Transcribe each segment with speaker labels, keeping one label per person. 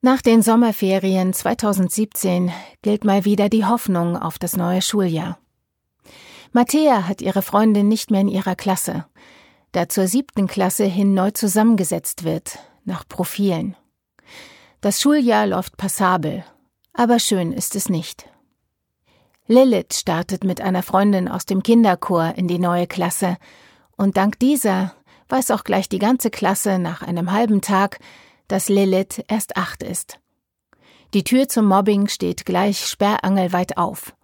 Speaker 1: Nach den Sommerferien 2017 gilt mal wieder die Hoffnung auf das neue Schuljahr. Matthäa hat ihre Freundin nicht mehr in ihrer Klasse, da zur siebten Klasse hin neu zusammengesetzt wird, nach Profilen. Das Schuljahr läuft passabel, aber schön ist es nicht. Lilith startet mit einer Freundin aus dem Kinderchor in die neue Klasse, und dank dieser weiß auch gleich die ganze Klasse nach einem halben Tag, dass Lilith erst acht ist. Die Tür zum Mobbing steht gleich sperrangelweit auf.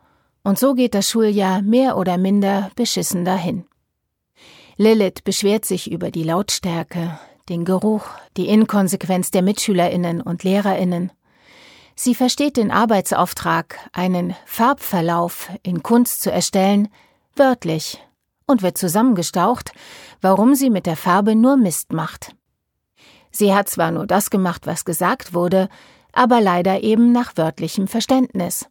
Speaker 1: Und so geht das Schuljahr mehr oder minder beschissen dahin. Lilith beschwert sich über die Lautstärke, den Geruch, die Inkonsequenz der Mitschülerinnen und Lehrerinnen. Sie versteht den Arbeitsauftrag, einen Farbverlauf in Kunst zu erstellen, wörtlich und wird zusammengestaucht, warum sie mit der Farbe nur Mist macht. Sie hat zwar nur das gemacht, was gesagt wurde, aber leider eben nach wörtlichem Verständnis.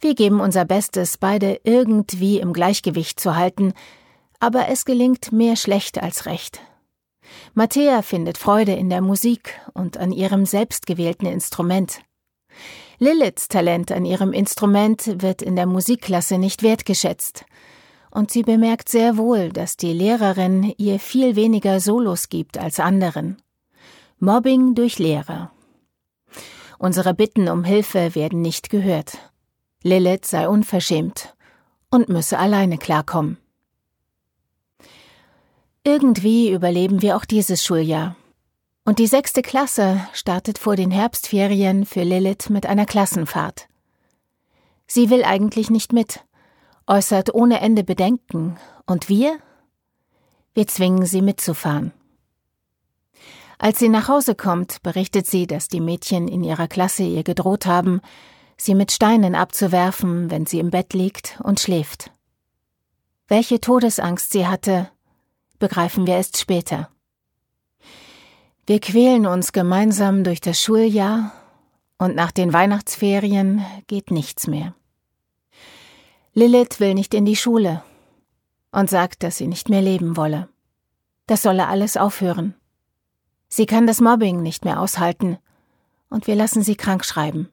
Speaker 1: Wir geben unser Bestes, beide irgendwie im Gleichgewicht zu halten, aber es gelingt mehr schlecht als recht. Matthäa findet Freude in der Musik und an ihrem selbstgewählten Instrument. Liliths Talent an ihrem Instrument wird in der Musikklasse nicht wertgeschätzt, und sie bemerkt sehr wohl, dass die Lehrerin ihr viel weniger Solos gibt als anderen. Mobbing durch Lehrer. Unsere Bitten um Hilfe werden nicht gehört. Lilith sei unverschämt und müsse alleine klarkommen. Irgendwie überleben wir auch dieses Schuljahr. Und die sechste Klasse startet vor den Herbstferien für Lilith mit einer Klassenfahrt. Sie will eigentlich nicht mit, äußert ohne Ende Bedenken. Und wir? Wir zwingen sie mitzufahren. Als sie nach Hause kommt, berichtet sie, dass die Mädchen in ihrer Klasse ihr gedroht haben, sie mit Steinen abzuwerfen, wenn sie im Bett liegt und schläft. Welche Todesangst sie hatte, begreifen wir erst später. Wir quälen uns gemeinsam durch das Schuljahr und nach den Weihnachtsferien geht nichts mehr. Lilith will nicht in die Schule und sagt, dass sie nicht mehr leben wolle. Das solle alles aufhören. Sie kann das Mobbing nicht mehr aushalten und wir lassen sie krank schreiben.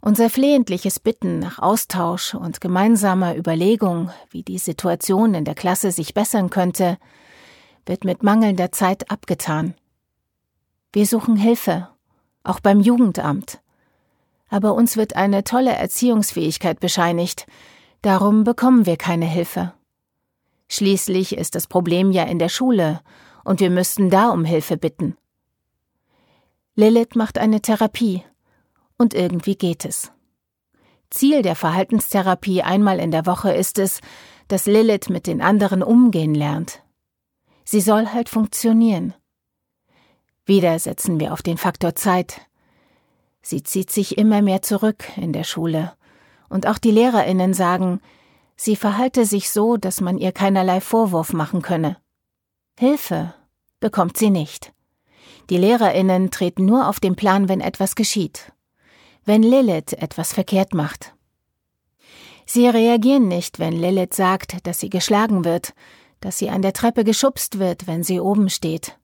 Speaker 1: Unser flehentliches Bitten nach Austausch und gemeinsamer Überlegung, wie die Situation in der Klasse sich bessern könnte, wird mit mangelnder Zeit abgetan. Wir suchen Hilfe, auch beim Jugendamt aber uns wird eine tolle Erziehungsfähigkeit bescheinigt, darum bekommen wir keine Hilfe. Schließlich ist das Problem ja in der Schule, und wir müssten da um Hilfe bitten. Lilith macht eine Therapie, und irgendwie geht es. Ziel der Verhaltenstherapie einmal in der Woche ist es, dass Lilith mit den anderen umgehen lernt. Sie soll halt funktionieren. Wieder setzen wir auf den Faktor Zeit. Sie zieht sich immer mehr zurück in der Schule. Und auch die Lehrerinnen sagen, sie verhalte sich so, dass man ihr keinerlei Vorwurf machen könne. Hilfe bekommt sie nicht. Die Lehrerinnen treten nur auf den Plan, wenn etwas geschieht. Wenn Lilith etwas verkehrt macht. Sie reagieren nicht, wenn Lilith sagt, dass sie geschlagen wird, dass sie an der Treppe geschubst wird, wenn sie oben steht.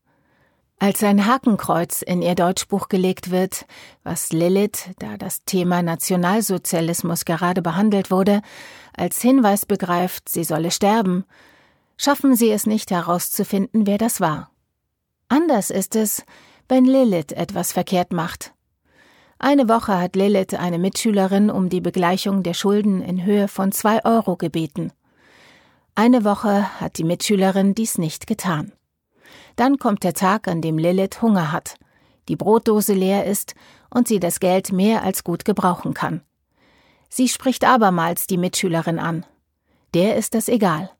Speaker 1: Als ein Hakenkreuz in ihr Deutschbuch gelegt wird, was Lilith, da das Thema Nationalsozialismus gerade behandelt wurde, als Hinweis begreift, sie solle sterben, schaffen sie es nicht herauszufinden, wer das war. Anders ist es, wenn Lilith etwas verkehrt macht. Eine Woche hat Lilith eine Mitschülerin um die Begleichung der Schulden in Höhe von zwei Euro gebeten. Eine Woche hat die Mitschülerin dies nicht getan. Dann kommt der Tag, an dem Lilith Hunger hat, die Brotdose leer ist und sie das Geld mehr als gut gebrauchen kann. Sie spricht abermals die Mitschülerin an. Der ist das egal.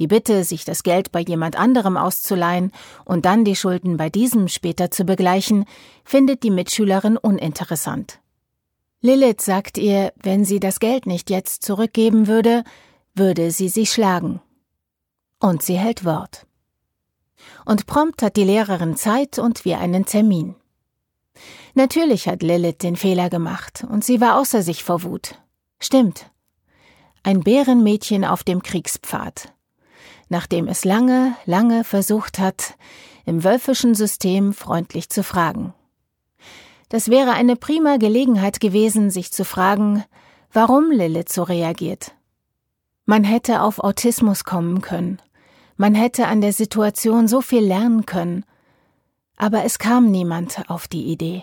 Speaker 1: Die Bitte, sich das Geld bei jemand anderem auszuleihen und dann die Schulden bei diesem später zu begleichen, findet die Mitschülerin uninteressant. Lilith sagt ihr, wenn sie das Geld nicht jetzt zurückgeben würde, würde sie sie schlagen. Und sie hält Wort. Und prompt hat die Lehrerin Zeit und wir einen Termin. Natürlich hat Lilith den Fehler gemacht und sie war außer sich vor Wut. Stimmt. Ein Bärenmädchen auf dem Kriegspfad. Nachdem es lange, lange versucht hat, im wölfischen System freundlich zu fragen. Das wäre eine prima Gelegenheit gewesen, sich zu fragen, warum Lilith so reagiert. Man hätte auf Autismus kommen können. Man hätte an der Situation so viel lernen können. Aber es kam niemand auf die Idee.